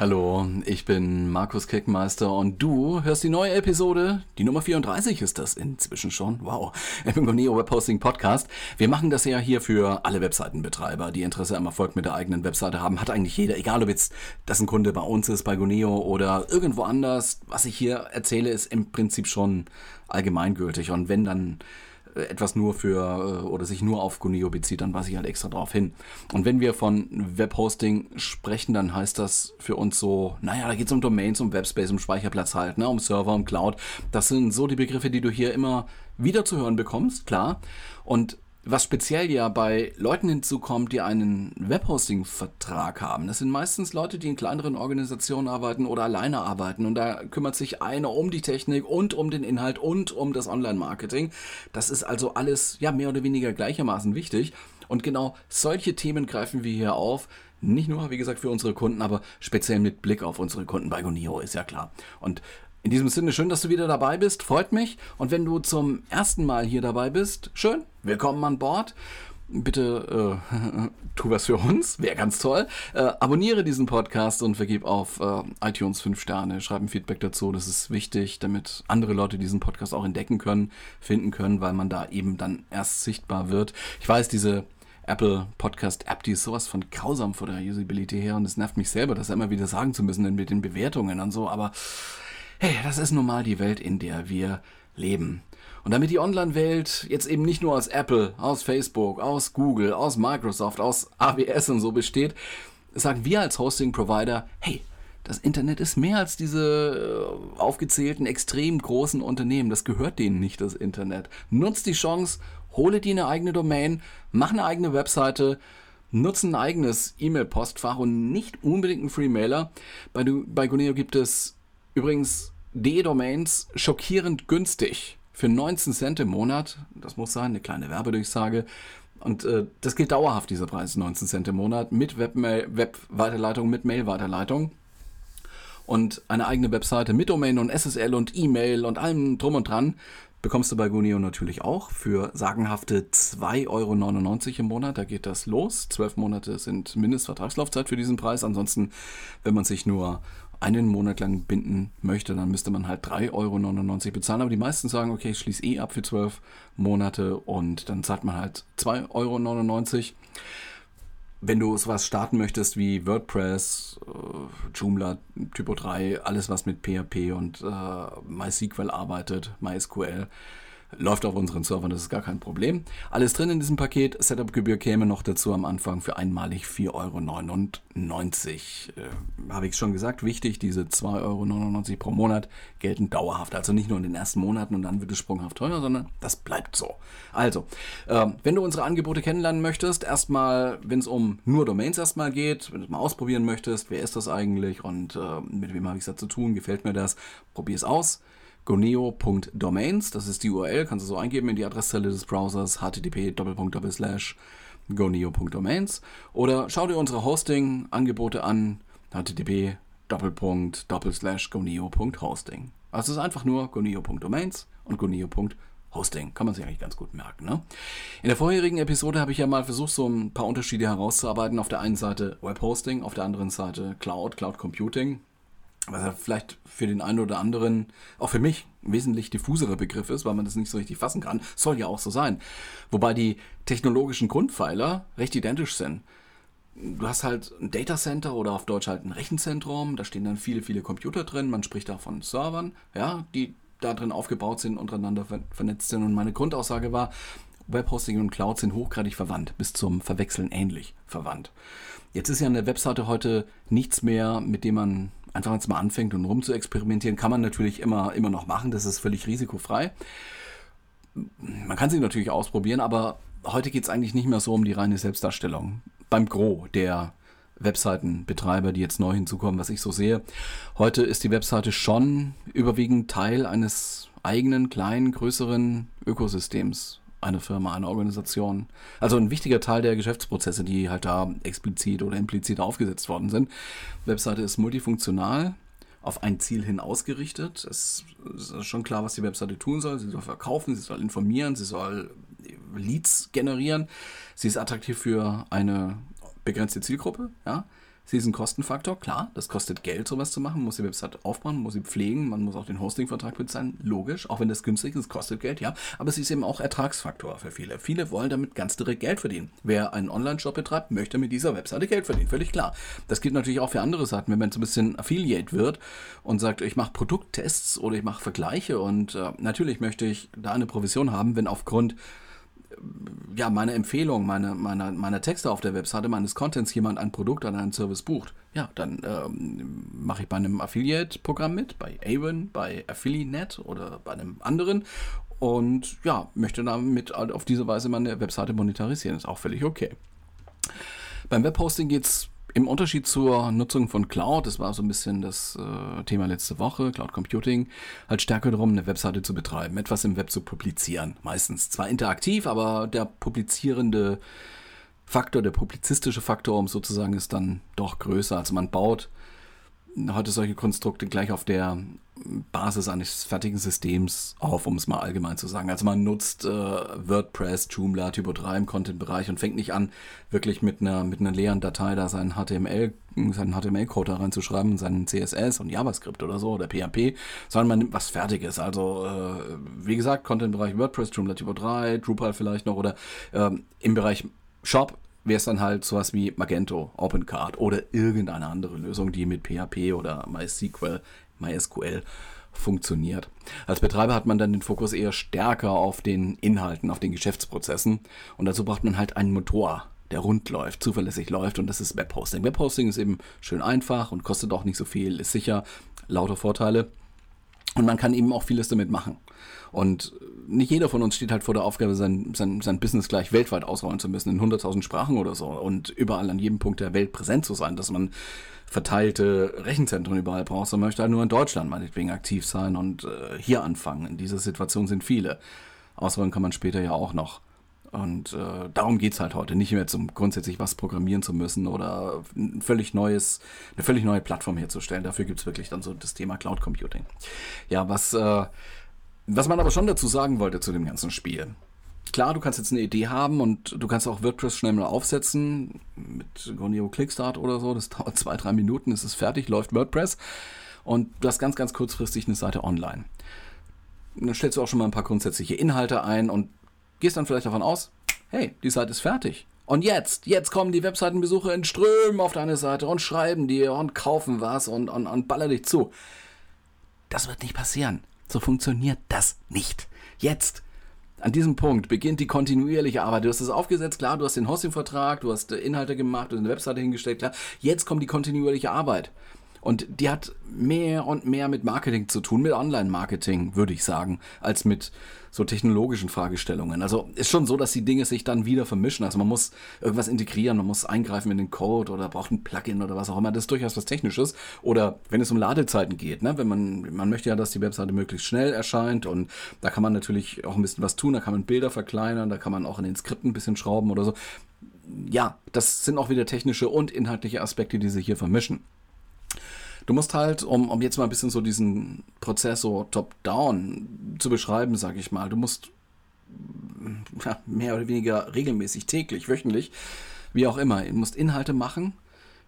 Hallo, ich bin Markus Keckmeister und du hörst die neue Episode. Die Nummer 34 ist das inzwischen schon. Wow. Im GoNeo Webhosting Podcast. Wir machen das ja hier für alle Webseitenbetreiber, die Interesse am Erfolg mit der eigenen Webseite haben. Hat eigentlich jeder, egal ob jetzt das ein Kunde bei uns ist, bei GoNeo oder irgendwo anders. Was ich hier erzähle, ist im Prinzip schon allgemeingültig. Und wenn dann etwas nur für äh, oder sich nur auf Guneo bezieht, dann weise ich halt extra drauf hin. Und wenn wir von Webhosting sprechen, dann heißt das für uns so, naja, da geht es um Domains, um Webspace, um Speicherplatz halt, ne, um Server, um Cloud. Das sind so die Begriffe, die du hier immer wieder zu hören bekommst, klar. Und was speziell ja bei Leuten hinzukommt, die einen Webhosting-Vertrag haben. Das sind meistens Leute, die in kleineren Organisationen arbeiten oder alleine arbeiten. Und da kümmert sich einer um die Technik und um den Inhalt und um das Online-Marketing. Das ist also alles ja mehr oder weniger gleichermaßen wichtig. Und genau solche Themen greifen wir hier auf. Nicht nur, wie gesagt, für unsere Kunden, aber speziell mit Blick auf unsere Kunden bei Gonio, ist ja klar. Und in diesem Sinne, schön, dass du wieder dabei bist. Freut mich. Und wenn du zum ersten Mal hier dabei bist, schön. Willkommen an Bord. Bitte äh, tu was für uns, wäre ganz toll. Äh, abonniere diesen Podcast und vergib auf äh, iTunes 5 Sterne. Schreib ein Feedback dazu, das ist wichtig, damit andere Leute diesen Podcast auch entdecken können, finden können, weil man da eben dann erst sichtbar wird. Ich weiß, diese Apple Podcast App, die ist sowas von grausam vor der Usability her und es nervt mich selber, das immer wieder sagen zu müssen mit den Bewertungen und so, aber hey, das ist nun mal die Welt, in der wir leben. Und damit die Online-Welt jetzt eben nicht nur aus Apple, aus Facebook, aus Google, aus Microsoft, aus AWS und so besteht, sagen wir als Hosting-Provider, hey, das Internet ist mehr als diese äh, aufgezählten extrem großen Unternehmen. Das gehört denen nicht, das Internet. Nutzt die Chance, hole dir eine eigene Domain, mach eine eigene Webseite, nutze ein eigenes E-Mail-Postfach und nicht unbedingt einen Free-Mailer. Bei, bei Guneo gibt es Übrigens, D-Domains schockierend günstig. Für 19 Cent im Monat, das muss sein, eine kleine Werbedurchsage. Und äh, das gilt dauerhaft, dieser Preis, 19 Cent im Monat, mit Web-Weiterleitung, mit Mail-Weiterleitung. Und eine eigene Webseite mit Domain und SSL und E-Mail und allem drum und dran bekommst du bei Gunio natürlich auch für sagenhafte 2,99 Euro im Monat. Da geht das los. Zwölf Monate sind Mindestvertragslaufzeit für diesen Preis. Ansonsten, wenn man sich nur einen Monat lang binden möchte, dann müsste man halt 3,99 Euro bezahlen. Aber die meisten sagen, okay, ich schließe eh ab für 12 Monate und dann zahlt man halt 2,99 Euro. Wenn du sowas starten möchtest wie WordPress, äh, Joomla, Typo 3, alles was mit PHP und äh, MySQL arbeitet, MySQL, Läuft auf unseren Servern, das ist gar kein Problem. Alles drin in diesem Paket. Setup-Gebühr käme noch dazu am Anfang für einmalig 4,99 Euro. Äh, Habe ich schon gesagt, wichtig, diese 2,99 Euro pro Monat gelten dauerhaft. Also nicht nur in den ersten Monaten und dann wird es sprunghaft teuer, sondern das bleibt so. Also, äh, wenn du unsere Angebote kennenlernen möchtest, erstmal, wenn es um nur Domains erstmal geht, wenn du es mal ausprobieren möchtest, wer ist das eigentlich und äh, mit wem habe ich es da zu tun, gefällt mir das, probier es aus goneo.domains. Das ist die URL, kannst du so eingeben in die Adresszeile des Browsers http goneo.domains oder schau dir unsere Hosting-Angebote an http goneo.hosting. Also es ist einfach nur goneo.domains und goneo.hosting. Kann man sich eigentlich ganz gut merken. Ne? In der vorherigen Episode habe ich ja mal versucht, so ein paar Unterschiede herauszuarbeiten. Auf der einen Seite Webhosting, auf der anderen Seite Cloud, Cloud Computing was ja vielleicht für den einen oder anderen, auch für mich, wesentlich diffuserer Begriff ist, weil man das nicht so richtig fassen kann. Soll ja auch so sein. Wobei die technologischen Grundpfeiler recht identisch sind. Du hast halt ein Data Center oder auf Deutsch halt ein Rechenzentrum, da stehen dann viele, viele Computer drin, man spricht da von Servern, ja, die da drin aufgebaut sind, untereinander vernetzt sind. Und meine Grundaussage war, Webhosting und Cloud sind hochgradig verwandt, bis zum Verwechseln ähnlich verwandt. Jetzt ist ja eine Webseite heute nichts mehr, mit dem man einfach jetzt mal anfängt und rum zu experimentieren, kann man natürlich immer, immer noch machen. Das ist völlig risikofrei. Man kann sie natürlich ausprobieren, aber heute geht es eigentlich nicht mehr so um die reine Selbstdarstellung. Beim Gros der Webseitenbetreiber, die jetzt neu hinzukommen, was ich so sehe. Heute ist die Webseite schon überwiegend Teil eines eigenen, kleinen, größeren Ökosystems eine Firma, eine Organisation. Also ein wichtiger Teil der Geschäftsprozesse, die halt da explizit oder implizit aufgesetzt worden sind. Webseite ist multifunktional, auf ein Ziel hin ausgerichtet. Es ist schon klar, was die Webseite tun soll. Sie soll verkaufen, sie soll informieren, sie soll Leads generieren. Sie ist attraktiv für eine begrenzte Zielgruppe. Ja? Sie ist ein Kostenfaktor, klar, das kostet Geld, sowas zu machen. Man muss die Website aufbauen, muss sie pflegen, man muss auch den Hostingvertrag bezahlen, logisch, auch wenn das günstig ist, kostet Geld, ja. Aber sie ist eben auch Ertragsfaktor für viele. Viele wollen damit ganz direkt Geld verdienen. Wer einen Online-Shop betreibt, möchte mit dieser Webseite Geld verdienen, völlig klar. Das gilt natürlich auch für andere Seiten, wenn man so ein bisschen Affiliate wird und sagt, ich mache Produkttests oder ich mache Vergleiche und äh, natürlich möchte ich da eine Provision haben, wenn aufgrund ja, meine Empfehlung, meine, meine, meine Texte auf der Webseite, meines Contents jemand ein Produkt oder einen Service bucht, ja, dann ähm, mache ich bei einem Affiliate-Programm mit, bei Avon, bei Affiliate oder bei einem anderen und ja, möchte damit auf diese Weise meine Webseite monetarisieren. Ist auch völlig okay. Beim Webhosting geht es im Unterschied zur Nutzung von Cloud, das war so ein bisschen das äh, Thema letzte Woche, Cloud Computing, halt stärker darum, eine Webseite zu betreiben, etwas im Web zu publizieren. Meistens zwar interaktiv, aber der publizierende Faktor, der publizistische Faktor, um sozusagen, ist dann doch größer. Also man baut heute solche Konstrukte gleich auf der Basis eines fertigen Systems auf, um es mal allgemein zu sagen. Also man nutzt äh, WordPress, Joomla, Typo 3 im Content-Bereich und fängt nicht an, wirklich mit einer, mit einer leeren Datei da seinen HTML, seinen HTML-Code da reinzuschreiben seinen CSS und JavaScript oder so oder PHP, sondern man nimmt was Fertiges. Also äh, wie gesagt, Content-Bereich WordPress, Joomla, Typo 3, Drupal vielleicht noch oder äh, im Bereich Shop wäre es dann halt sowas wie Magento, OpenCard oder irgendeine andere Lösung, die mit PHP oder MySQL, MySQL funktioniert. Als Betreiber hat man dann den Fokus eher stärker auf den Inhalten, auf den Geschäftsprozessen und dazu braucht man halt einen Motor, der rund läuft, zuverlässig läuft und das ist Webhosting. Webhosting ist eben schön einfach und kostet auch nicht so viel, ist sicher, lauter Vorteile und man kann eben auch vieles damit machen. Und nicht jeder von uns steht halt vor der Aufgabe, sein, sein, sein Business gleich weltweit ausrollen zu müssen, in 100.000 Sprachen oder so und überall an jedem Punkt der Welt präsent zu sein, dass man verteilte Rechenzentren überall braucht, sondern möchte halt nur in Deutschland meinetwegen aktiv sein und äh, hier anfangen. In dieser Situation sind viele. Ausrollen kann man später ja auch noch. Und äh, darum es halt heute. Nicht mehr zum grundsätzlich was programmieren zu müssen oder ein völlig neues, eine völlig neue Plattform herzustellen. Dafür gibt es wirklich dann so das Thema Cloud Computing. Ja, was äh, was man aber schon dazu sagen wollte zu dem ganzen Spiel. Klar, du kannst jetzt eine Idee haben und du kannst auch WordPress schnell mal aufsetzen mit Goneo Clickstart oder so. Das dauert zwei, drei Minuten, ist es fertig, läuft WordPress und du hast ganz, ganz kurzfristig eine Seite online. Dann stellst du auch schon mal ein paar grundsätzliche Inhalte ein und gehst dann vielleicht davon aus, hey, die Seite ist fertig. Und jetzt, jetzt kommen die Webseitenbesucher in Strömen auf deine Seite und schreiben dir und kaufen was und, und, und baller dich zu. Das wird nicht passieren. So funktioniert das nicht. Jetzt, an diesem Punkt, beginnt die kontinuierliche Arbeit. Du hast es aufgesetzt, klar, du hast den Hosting-Vertrag, du hast Inhalte gemacht, du hast eine Webseite hingestellt, klar. Jetzt kommt die kontinuierliche Arbeit. Und die hat mehr und mehr mit Marketing zu tun, mit Online-Marketing, würde ich sagen, als mit so technologischen Fragestellungen. Also ist schon so, dass die Dinge sich dann wieder vermischen. Also man muss irgendwas integrieren, man muss eingreifen in den Code oder braucht ein Plugin oder was auch immer. Das ist durchaus was Technisches. Oder wenn es um Ladezeiten geht, ne? wenn man, man möchte ja, dass die Webseite möglichst schnell erscheint und da kann man natürlich auch ein bisschen was tun. Da kann man Bilder verkleinern, da kann man auch in den Skripten ein bisschen schrauben oder so. Ja, das sind auch wieder technische und inhaltliche Aspekte, die sich hier vermischen. Du musst halt, um, um jetzt mal ein bisschen so diesen Prozess so top-down zu beschreiben, sag ich mal, du musst ja, mehr oder weniger regelmäßig, täglich, wöchentlich, wie auch immer, du musst Inhalte machen,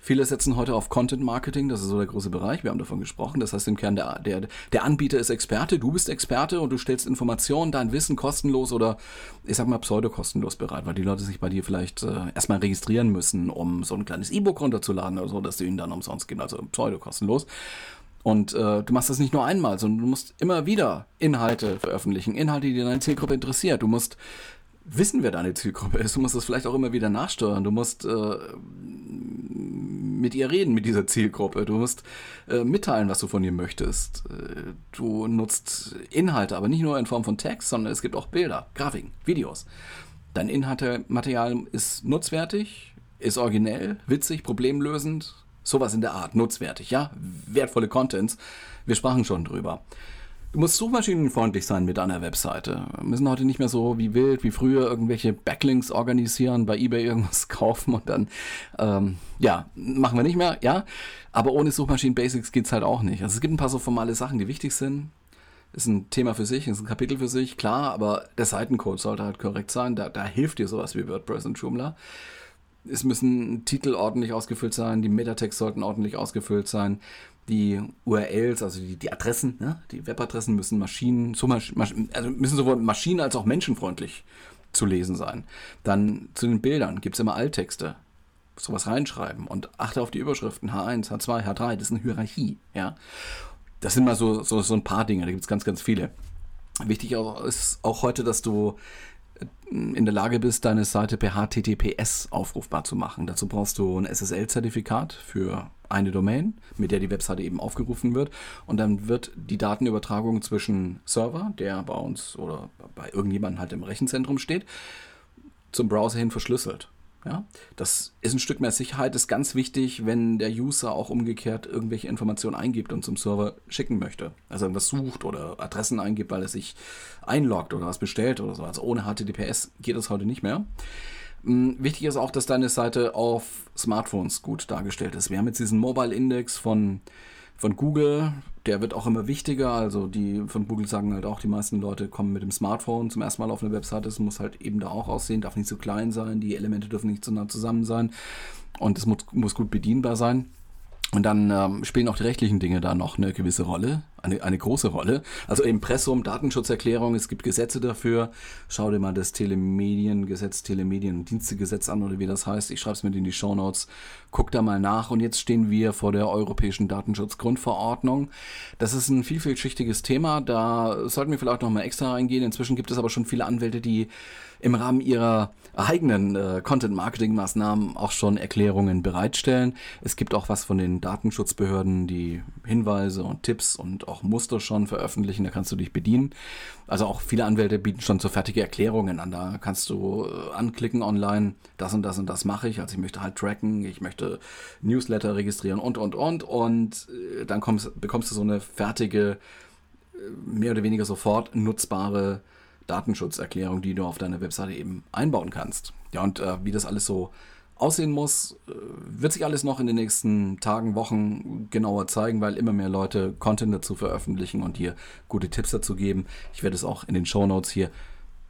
Viele setzen heute auf Content Marketing, das ist so der große Bereich, wir haben davon gesprochen. Das heißt im Kern, der, der, der Anbieter ist Experte, du bist Experte und du stellst Informationen, dein Wissen kostenlos oder ich sag mal pseudo-kostenlos bereit, weil die Leute sich bei dir vielleicht äh, erstmal registrieren müssen, um so ein kleines E-Book runterzuladen oder so, dass du ihnen dann umsonst geben, also pseudo-kostenlos. Und äh, du machst das nicht nur einmal, sondern du musst immer wieder Inhalte veröffentlichen, Inhalte, die deine Zielgruppe interessiert. Du musst wissen, wer deine Zielgruppe ist. Du musst das vielleicht auch immer wieder nachsteuern. Du musst äh, mit ihr reden, mit dieser Zielgruppe. Du musst äh, mitteilen, was du von ihr möchtest. Äh, du nutzt Inhalte, aber nicht nur in Form von Text, sondern es gibt auch Bilder, Grafiken, Videos. Dein Inhaltematerial ist nutzwertig, ist originell, witzig, problemlösend, sowas in der Art, nutzwertig, ja, wertvolle Contents. Wir sprachen schon drüber. Du musst suchmaschinenfreundlich sein mit deiner Webseite. Wir müssen heute nicht mehr so wie wild, wie früher irgendwelche Backlinks organisieren, bei eBay irgendwas kaufen und dann, ähm, ja, machen wir nicht mehr, ja. Aber ohne Suchmaschinen-Basics geht's halt auch nicht. Also es gibt ein paar so formale Sachen, die wichtig sind. Ist ein Thema für sich, ist ein Kapitel für sich, klar, aber der Seitencode sollte halt korrekt sein. Da, da hilft dir sowas wie WordPress und Joomla. Es müssen Titel ordentlich ausgefüllt sein, die Metatext sollten ordentlich ausgefüllt sein die URLs, also die, die Adressen, ne? die Webadressen müssen Maschinen, so Masch, also müssen sowohl Maschinen als auch menschenfreundlich zu lesen sein. Dann zu den Bildern gibt es immer Alttexte. Sowas reinschreiben und achte auf die Überschriften H1, H2, H3, das ist eine Hierarchie, ja. Das sind mal so, so, so ein paar Dinge, da gibt es ganz, ganz viele. Wichtig ist auch heute, dass du in der Lage bist, deine Seite per HTTPS aufrufbar zu machen. Dazu brauchst du ein SSL-Zertifikat für eine Domain, mit der die Webseite eben aufgerufen wird. Und dann wird die Datenübertragung zwischen Server, der bei uns oder bei irgendjemandem halt im Rechenzentrum steht, zum Browser hin verschlüsselt. Ja, das ist ein Stück mehr Sicherheit, ist ganz wichtig, wenn der User auch umgekehrt irgendwelche Informationen eingibt und zum Server schicken möchte. Also irgendwas sucht oder Adressen eingibt, weil er sich einloggt oder was bestellt oder so. Also ohne HTTPS geht das heute nicht mehr. Hm, wichtig ist auch, dass deine Seite auf Smartphones gut dargestellt ist. Wir haben jetzt diesen Mobile Index von von Google, der wird auch immer wichtiger. Also die von Google sagen halt auch, die meisten Leute kommen mit dem Smartphone zum ersten Mal auf eine Webseite. Es muss halt eben da auch aussehen, darf nicht zu klein sein, die Elemente dürfen nicht zu nah zusammen sein und es muss, muss gut bedienbar sein. Und dann ähm, spielen auch die rechtlichen Dinge da noch eine gewisse Rolle, eine, eine große Rolle. Also Impressum, Datenschutzerklärung, es gibt Gesetze dafür. Schau dir mal das Telemediengesetz, Telemediendienstegesetz an oder wie das heißt. Ich schreibe es mit in die Show Notes. Guck da mal nach. Und jetzt stehen wir vor der Europäischen Datenschutzgrundverordnung. Das ist ein vielfältiges Thema. Da sollten wir vielleicht noch mal extra reingehen. Inzwischen gibt es aber schon viele Anwälte, die im Rahmen ihrer eigenen äh, Content-Marketing-Maßnahmen auch schon Erklärungen bereitstellen. Es gibt auch was von den Datenschutzbehörden, die Hinweise und Tipps und auch Muster schon veröffentlichen. Da kannst du dich bedienen. Also auch viele Anwälte bieten schon so fertige Erklärungen an. Da kannst du äh, anklicken online, das und das und das mache ich. Also ich möchte halt tracken, ich möchte Newsletter registrieren und, und, und. Und äh, dann kommst, bekommst du so eine fertige, äh, mehr oder weniger sofort nutzbare Datenschutzerklärung, die du auf deiner Webseite eben einbauen kannst. Ja, und äh, wie das alles so aussehen muss, äh, wird sich alles noch in den nächsten Tagen, Wochen genauer zeigen, weil immer mehr Leute Content dazu veröffentlichen und hier gute Tipps dazu geben. Ich werde es auch in den Show Notes hier,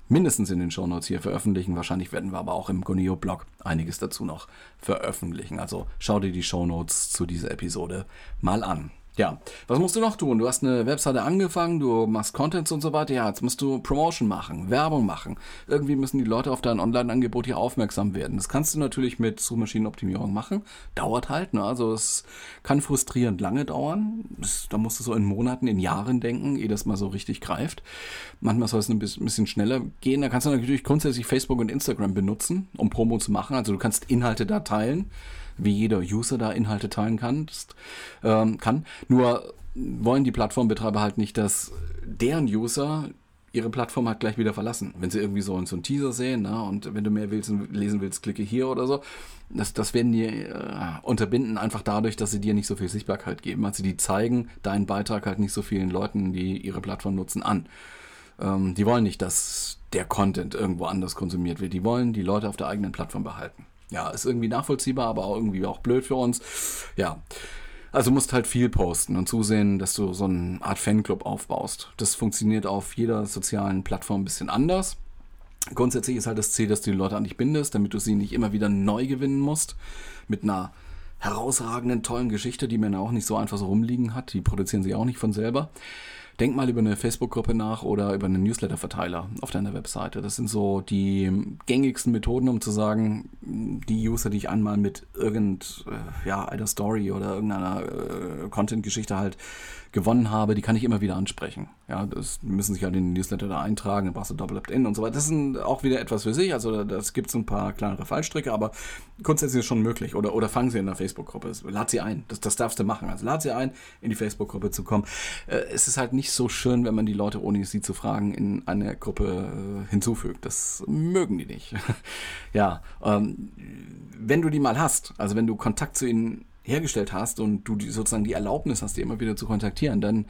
mindestens in den Show Notes hier veröffentlichen. Wahrscheinlich werden wir aber auch im Gonio-Blog einiges dazu noch veröffentlichen. Also schau dir die Show Notes zu dieser Episode mal an. Ja, was musst du noch tun? Du hast eine Webseite angefangen, du machst Contents und so weiter. Ja, jetzt musst du Promotion machen, Werbung machen. Irgendwie müssen die Leute auf dein Online-Angebot hier aufmerksam werden. Das kannst du natürlich mit Suchmaschinenoptimierung machen. Dauert halt, ne? Also es kann frustrierend lange dauern. Da musst du so in Monaten, in Jahren denken, ehe das mal so richtig greift. Manchmal soll es ein bisschen schneller gehen. Da kannst du natürlich grundsätzlich Facebook und Instagram benutzen, um Promo zu machen. Also du kannst Inhalte da teilen wie jeder User da Inhalte teilen kann. ähm, kann. Nur wollen die Plattformbetreiber halt nicht, dass deren User ihre Plattform halt gleich wieder verlassen. Wenn sie irgendwie so, so einen Teaser sehen, ne, und wenn du mehr willst lesen willst, klicke hier oder so. Das, das werden die äh, unterbinden, einfach dadurch, dass sie dir nicht so viel Sichtbarkeit geben. Also die zeigen deinen Beitrag halt nicht so vielen Leuten, die ihre Plattform nutzen, an. Ähm, die wollen nicht, dass der Content irgendwo anders konsumiert wird. Die wollen die Leute auf der eigenen Plattform behalten. Ja, ist irgendwie nachvollziehbar, aber auch irgendwie auch blöd für uns. Ja. Also musst halt viel posten und zusehen, dass du so eine Art Fanclub aufbaust. Das funktioniert auf jeder sozialen Plattform ein bisschen anders. Grundsätzlich ist halt das Ziel, dass du die Leute an dich bindest, damit du sie nicht immer wieder neu gewinnen musst. Mit einer herausragenden, tollen Geschichte, die man auch nicht so einfach so rumliegen hat. Die produzieren sie auch nicht von selber. Denk mal über eine Facebook-Gruppe nach oder über einen Newsletter-Verteiler auf deiner Webseite. Das sind so die gängigsten Methoden, um zu sagen, die User, die ich einmal mit irgend, äh, ja, einer Story oder irgendeiner äh, Content-Geschichte halt gewonnen habe, die kann ich immer wieder ansprechen. Ja, das müssen sich halt in den Newsletter da eintragen, dann brauchst du Double Opt-in und so weiter. Das ist auch wieder etwas für sich. Also das gibt es ein paar kleinere Fallstricke, aber grundsätzlich ist es schon möglich. Oder, oder fangen sie in der Facebook-Gruppe. Lad sie ein. Das, das darfst du machen. Also lad sie ein, in die Facebook-Gruppe zu kommen. Äh, es ist halt nicht so schön, wenn man die Leute, ohne sie zu fragen, in eine Gruppe äh, hinzufügt. Das mögen die nicht. ja, ähm, wenn du die mal hast, also wenn du Kontakt zu ihnen hergestellt hast und du die, sozusagen die Erlaubnis hast, die immer wieder zu kontaktieren, dann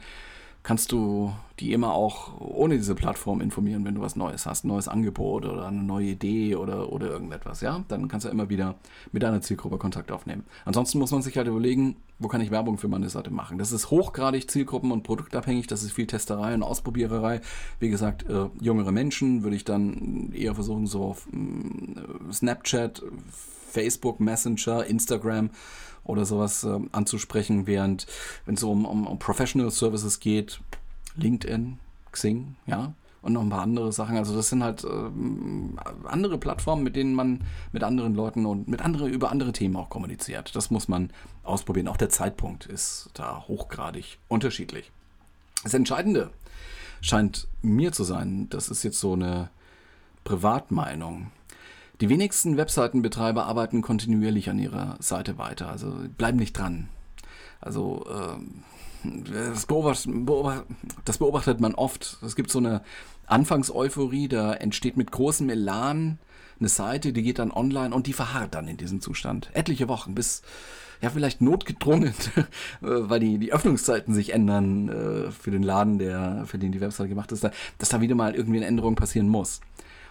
kannst du die immer auch ohne diese Plattform informieren, wenn du was Neues hast, ein neues Angebot oder eine neue Idee oder, oder irgendetwas, ja? Dann kannst du immer wieder mit deiner Zielgruppe Kontakt aufnehmen. Ansonsten muss man sich halt überlegen, wo kann ich Werbung für meine Seite machen. Das ist hochgradig zielgruppen- und produktabhängig, das ist viel Testerei und Ausprobiererei. Wie gesagt, äh, jüngere Menschen würde ich dann eher versuchen, so auf äh, Snapchat, Facebook, Messenger, Instagram oder sowas äh, anzusprechen, während wenn es so um, um, um Professional Services geht, LinkedIn, Xing, ja, und noch ein paar andere Sachen. Also das sind halt ähm, andere Plattformen, mit denen man mit anderen Leuten und mit anderen über andere Themen auch kommuniziert. Das muss man ausprobieren. Auch der Zeitpunkt ist da hochgradig unterschiedlich. Das Entscheidende scheint mir zu sein, das ist jetzt so eine Privatmeinung. Die wenigsten Webseitenbetreiber arbeiten kontinuierlich an ihrer Seite weiter, also bleiben nicht dran. Also ähm, das, beobachtet, das beobachtet man oft. Es gibt so eine Anfangseuphorie, da entsteht mit großem Elan eine Seite, die geht dann online und die verharrt dann in diesem Zustand. Etliche Wochen, bis ja vielleicht notgedrungen, weil die, die Öffnungszeiten sich ändern äh, für den Laden, der, für den die Webseite gemacht ist, dass da wieder mal irgendwie eine Änderung passieren muss.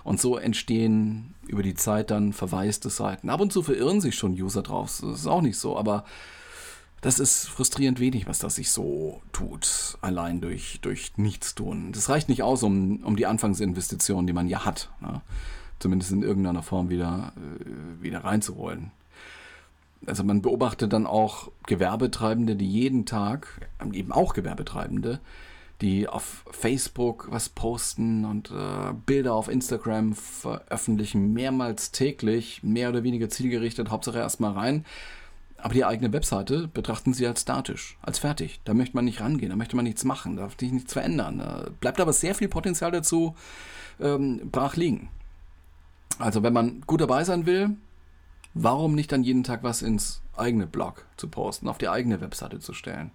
Und so entstehen über die Zeit dann verwaiste Seiten. Ab und zu verirren sich schon User drauf. Das ist auch nicht so, aber das ist frustrierend wenig, was das sich so tut, allein durch, durch Nichtstun. Das reicht nicht aus, um, um die Anfangsinvestition, die man ja hat, ne? zumindest in irgendeiner Form wieder, äh, wieder reinzuholen. Also man beobachtet dann auch Gewerbetreibende, die jeden Tag, eben auch Gewerbetreibende, die auf Facebook was posten und äh, Bilder auf Instagram veröffentlichen, mehrmals täglich, mehr oder weniger zielgerichtet, Hauptsache erstmal rein. Aber die eigene Webseite betrachten sie als statisch, als fertig. Da möchte man nicht rangehen, da möchte man nichts machen, da darf sich nichts verändern. Da bleibt aber sehr viel Potenzial dazu ähm, brach liegen. Also wenn man gut dabei sein will, warum nicht dann jeden Tag was ins eigene Blog zu posten, auf die eigene Webseite zu stellen?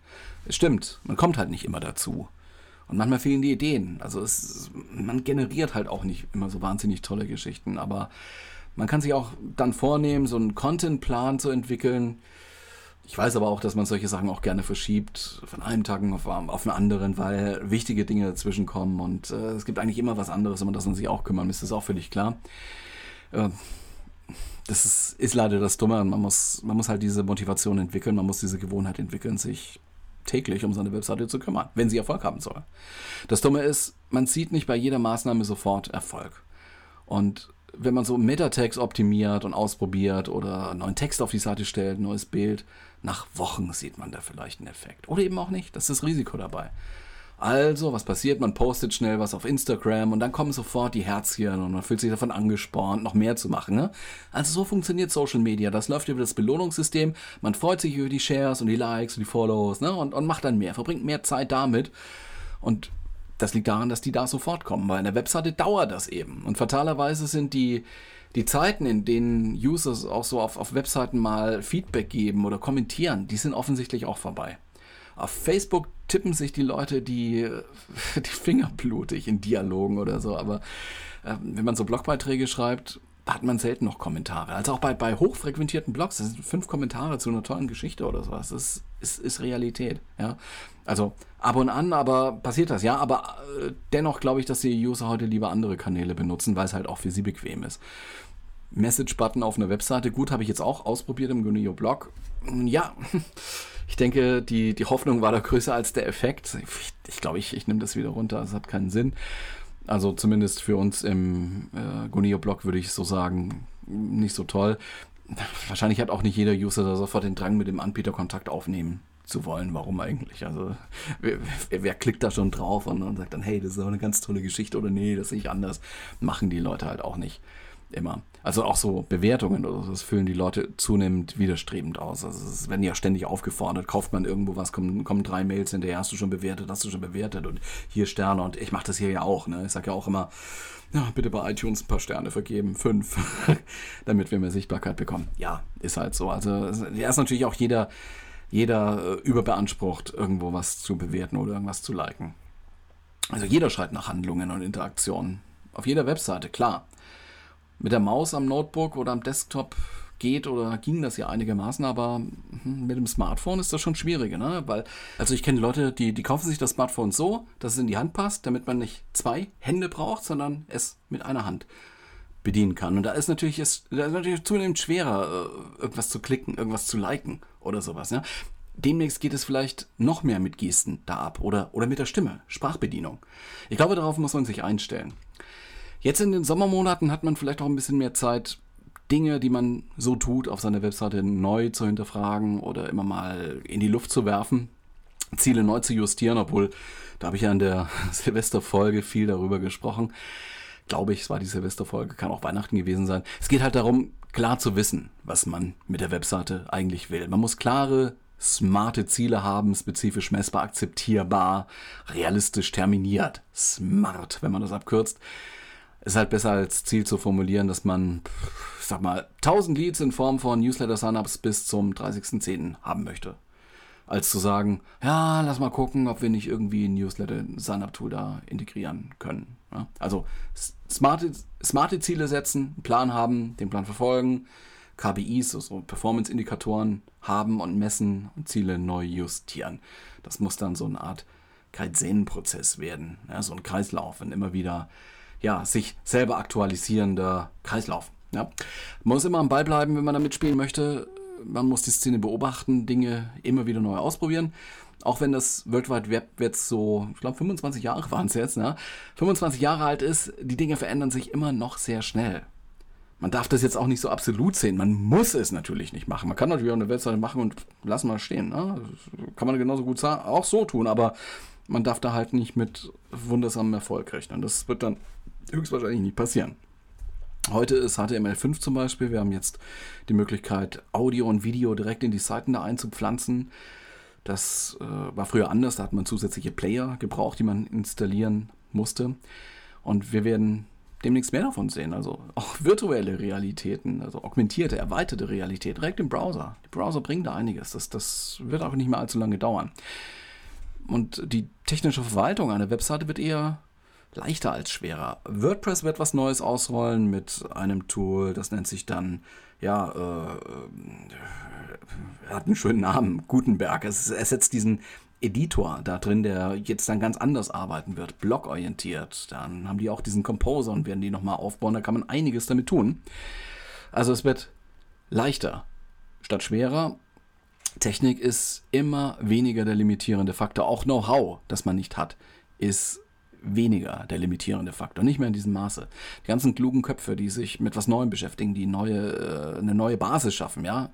Es stimmt, man kommt halt nicht immer dazu. Und manchmal fehlen die Ideen. Also es, man generiert halt auch nicht immer so wahnsinnig tolle Geschichten, aber man kann sich auch dann vornehmen, so einen Contentplan zu entwickeln. Ich weiß aber auch, dass man solche Sachen auch gerne verschiebt, von einem Tag auf, auf einen anderen, weil wichtige Dinge dazwischen kommen und äh, es gibt eigentlich immer was anderes, um das man sich auch kümmern müsste, ist auch völlig klar. Äh, das ist, ist leider das Dumme. Man muss, man muss halt diese Motivation entwickeln, man muss diese Gewohnheit entwickeln, sich täglich um seine Webseite zu kümmern, wenn sie Erfolg haben soll. Das Dumme ist, man sieht nicht bei jeder Maßnahme sofort Erfolg. Und wenn man so Metatext optimiert und ausprobiert oder neuen Text auf die Seite stellt, neues Bild, nach Wochen sieht man da vielleicht einen Effekt. Oder eben auch nicht. Das ist das Risiko dabei. Also, was passiert? Man postet schnell was auf Instagram und dann kommen sofort die Herzchen und man fühlt sich davon angespornt, noch mehr zu machen. Ne? Also so funktioniert Social Media. Das läuft über das Belohnungssystem. Man freut sich über die Shares und die Likes und die Follows ne? und, und macht dann mehr, verbringt mehr Zeit damit. Und das liegt daran, dass die da sofort kommen, weil in der Webseite dauert das eben. Und fatalerweise sind die, die Zeiten, in denen Users auch so auf, auf Webseiten mal Feedback geben oder kommentieren, die sind offensichtlich auch vorbei. Auf Facebook tippen sich die Leute die, die Finger blutig in Dialogen oder so, aber äh, wenn man so Blogbeiträge schreibt, hat man selten noch Kommentare. Also auch bei, bei hochfrequentierten Blogs, das sind fünf Kommentare zu einer tollen Geschichte oder sowas. Das ist, ist Realität. Ja? Also ab und an, aber passiert das, ja. Aber äh, dennoch glaube ich, dass die User heute lieber andere Kanäle benutzen, weil es halt auch für sie bequem ist. Message-Button auf einer Webseite, gut, habe ich jetzt auch ausprobiert im Gunio-Blog. Ja, ich denke, die, die Hoffnung war da größer als der Effekt. Ich, ich glaube, ich, ich nehme das wieder runter, es hat keinen Sinn. Also zumindest für uns im äh, Gonio-Blog würde ich so sagen, nicht so toll. Wahrscheinlich hat auch nicht jeder User da sofort den Drang, mit dem Anbieter Kontakt aufnehmen zu wollen. Warum eigentlich? Also wer, wer, klickt da schon drauf und, und sagt dann, hey, das ist auch eine ganz tolle Geschichte oder nee, das sehe ich anders. Machen die Leute halt auch nicht immer. Also auch so Bewertungen oder so, das füllen die Leute zunehmend widerstrebend aus. Also es werden ja ständig aufgefordert, kauft man irgendwo was, kommen, kommen drei Mails hinterher, hast du schon bewertet, hast du schon bewertet und hier Sterne und ich mache das hier ja auch. Ne? Ich sage ja auch immer, ja, bitte bei iTunes ein paar Sterne vergeben, fünf, damit wir mehr Sichtbarkeit bekommen. Ja, ist halt so. Also er ist natürlich auch jeder, jeder äh, überbeansprucht, irgendwo was zu bewerten oder irgendwas zu liken. Also jeder schreit nach Handlungen und Interaktionen. Auf jeder Webseite, klar. Mit der Maus am Notebook oder am Desktop geht oder ging das ja einigermaßen, aber hm, mit dem Smartphone ist das schon schwieriger, ne? Weil, also ich kenne Leute, die, die kaufen sich das Smartphone so, dass es in die Hand passt, damit man nicht zwei Hände braucht, sondern es mit einer Hand bedienen kann. Und da ist natürlich, ist, da ist natürlich zunehmend schwerer, äh, irgendwas zu klicken, irgendwas zu liken oder sowas. Ja? Demnächst geht es vielleicht noch mehr mit Gesten da ab oder, oder mit der Stimme, Sprachbedienung. Ich glaube, darauf muss man sich einstellen. Jetzt in den Sommermonaten hat man vielleicht auch ein bisschen mehr Zeit, Dinge, die man so tut, auf seiner Webseite neu zu hinterfragen oder immer mal in die Luft zu werfen, Ziele neu zu justieren, obwohl da habe ich ja in der Silvesterfolge viel darüber gesprochen. Glaube ich, es war die Silvesterfolge, kann auch Weihnachten gewesen sein. Es geht halt darum, klar zu wissen, was man mit der Webseite eigentlich will. Man muss klare, smarte Ziele haben, spezifisch messbar, akzeptierbar, realistisch terminiert. Smart, wenn man das abkürzt ist halt besser als Ziel zu formulieren, dass man, ich sag mal, 1000 Leads in Form von Newsletter-Signups bis zum 30.10. haben möchte. Als zu sagen, ja, lass mal gucken, ob wir nicht irgendwie ein Newsletter-Signup-Tool da integrieren können. Ja? Also smarte, smarte Ziele setzen, einen Plan haben, den Plan verfolgen, KPIs, also Performance-Indikatoren haben und messen und Ziele neu justieren. Das muss dann so eine Art Kaizen-Prozess werden, ja, so ein Kreislauf, wenn immer wieder ja, sich selber aktualisierender Kreislauf. Ja. Man muss immer am Ball bleiben, wenn man da mitspielen möchte. Man muss die Szene beobachten, Dinge immer wieder neu ausprobieren. Auch wenn das World Wide Web jetzt so, ich glaube 25 Jahre waren es jetzt, ne? 25 Jahre alt ist, die Dinge verändern sich immer noch sehr schnell. Man darf das jetzt auch nicht so absolut sehen. Man muss es natürlich nicht machen. Man kann natürlich auch eine Webseite machen und lassen mal stehen. Ne? kann man genauso gut auch so tun, aber man darf da halt nicht mit wundersamem Erfolg rechnen. Das wird dann höchstwahrscheinlich nicht passieren. Heute ist HTML5 zum Beispiel. Wir haben jetzt die Möglichkeit, Audio und Video direkt in die Seiten da einzupflanzen. Das äh, war früher anders. Da hat man zusätzliche Player gebraucht, die man installieren musste. Und wir werden demnächst mehr davon sehen. Also auch virtuelle Realitäten, also augmentierte, erweiterte Realität direkt im Browser. Die Browser bringen da einiges. Das, das wird auch nicht mehr allzu lange dauern. Und die technische Verwaltung einer Webseite wird eher leichter als schwerer. WordPress wird was Neues ausrollen mit einem Tool, das nennt sich dann, ja, äh, hat einen schönen Namen, Gutenberg. Es ersetzt diesen Editor da drin, der jetzt dann ganz anders arbeiten wird, blockorientiert. Dann haben die auch diesen Composer und werden die nochmal aufbauen. Da kann man einiges damit tun. Also es wird leichter statt schwerer. Technik ist immer weniger der limitierende Faktor. Auch Know-how, das man nicht hat, ist weniger der limitierende Faktor, nicht mehr in diesem Maße. Die ganzen klugen Köpfe, die sich mit was Neuem beschäftigen, die neue, äh, eine neue Basis schaffen, ja,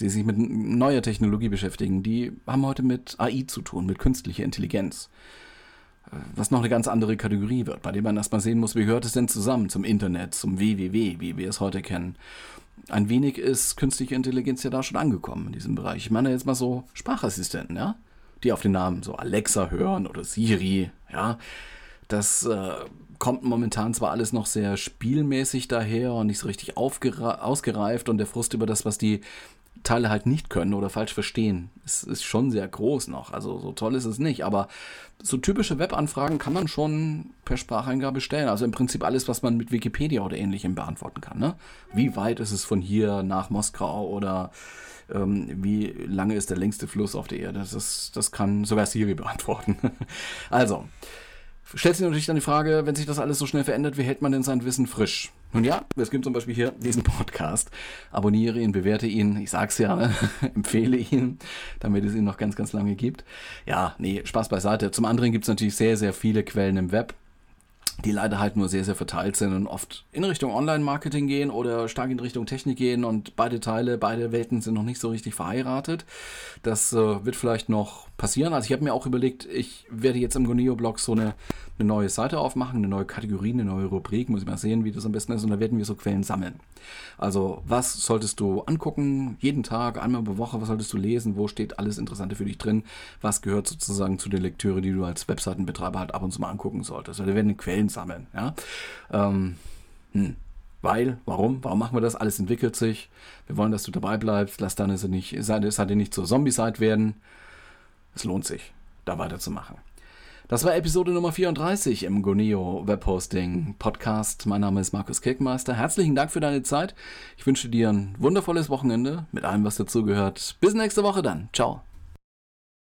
die sich mit neuer Technologie beschäftigen, die haben heute mit AI zu tun, mit künstlicher Intelligenz. Äh, was noch eine ganz andere Kategorie wird, bei dem man erstmal sehen muss, wie gehört es denn zusammen zum Internet, zum WWW, wie wir es heute kennen. Ein wenig ist künstliche Intelligenz ja da schon angekommen in diesem Bereich. Ich meine jetzt mal so Sprachassistenten, ja? die auf den Namen so Alexa hören oder Siri, ja, das äh, kommt momentan zwar alles noch sehr spielmäßig daher und nicht so richtig ausgereift und der Frust über das, was die Teile halt nicht können oder falsch verstehen, ist, ist schon sehr groß noch. Also so toll ist es nicht, aber so typische Webanfragen kann man schon per Spracheingabe stellen. Also im Prinzip alles, was man mit Wikipedia oder ähnlichem beantworten kann. Ne? Wie weit ist es von hier nach Moskau oder ähm, wie lange ist der längste Fluss auf der Erde. Das, ist, das kann sogar Siri beantworten. also, stellt sich natürlich dann die Frage, wenn sich das alles so schnell verändert, wie hält man denn sein Wissen frisch? Nun ja, es gibt zum Beispiel hier diesen Podcast. Abonniere ihn, bewerte ihn, ich sag's ja, empfehle ihn, damit es ihn noch ganz, ganz lange gibt. Ja, nee, Spaß beiseite. Zum anderen gibt es natürlich sehr, sehr viele Quellen im Web die leider halt nur sehr, sehr verteilt sind und oft in Richtung Online-Marketing gehen oder stark in Richtung Technik gehen und beide Teile, beide Welten sind noch nicht so richtig verheiratet. Das äh, wird vielleicht noch passieren. Also ich habe mir auch überlegt, ich werde jetzt im Goneo-Blog so eine, eine neue Seite aufmachen, eine neue Kategorie, eine neue Rubrik, muss ich mal sehen, wie das am besten ist und da werden wir so Quellen sammeln. Also was solltest du angucken, jeden Tag, einmal pro Woche, was solltest du lesen, wo steht alles Interessante für dich drin, was gehört sozusagen zu der Lektüre, die du als Webseitenbetreiber halt ab und zu mal angucken solltest. Also da werden Quellen sammeln, ja. Ähm, hm. Weil, warum? Warum machen wir das? Alles entwickelt sich. Wir wollen, dass du dabei bleibst. Lass deine Seite nicht zur Zombie-Site werden. Es lohnt sich, da weiterzumachen. Das war Episode Nummer 34 im Goneo Webhosting Podcast. Mein Name ist Markus Kirkmeister. Herzlichen Dank für deine Zeit. Ich wünsche dir ein wundervolles Wochenende mit allem, was dazugehört. Bis nächste Woche dann. Ciao.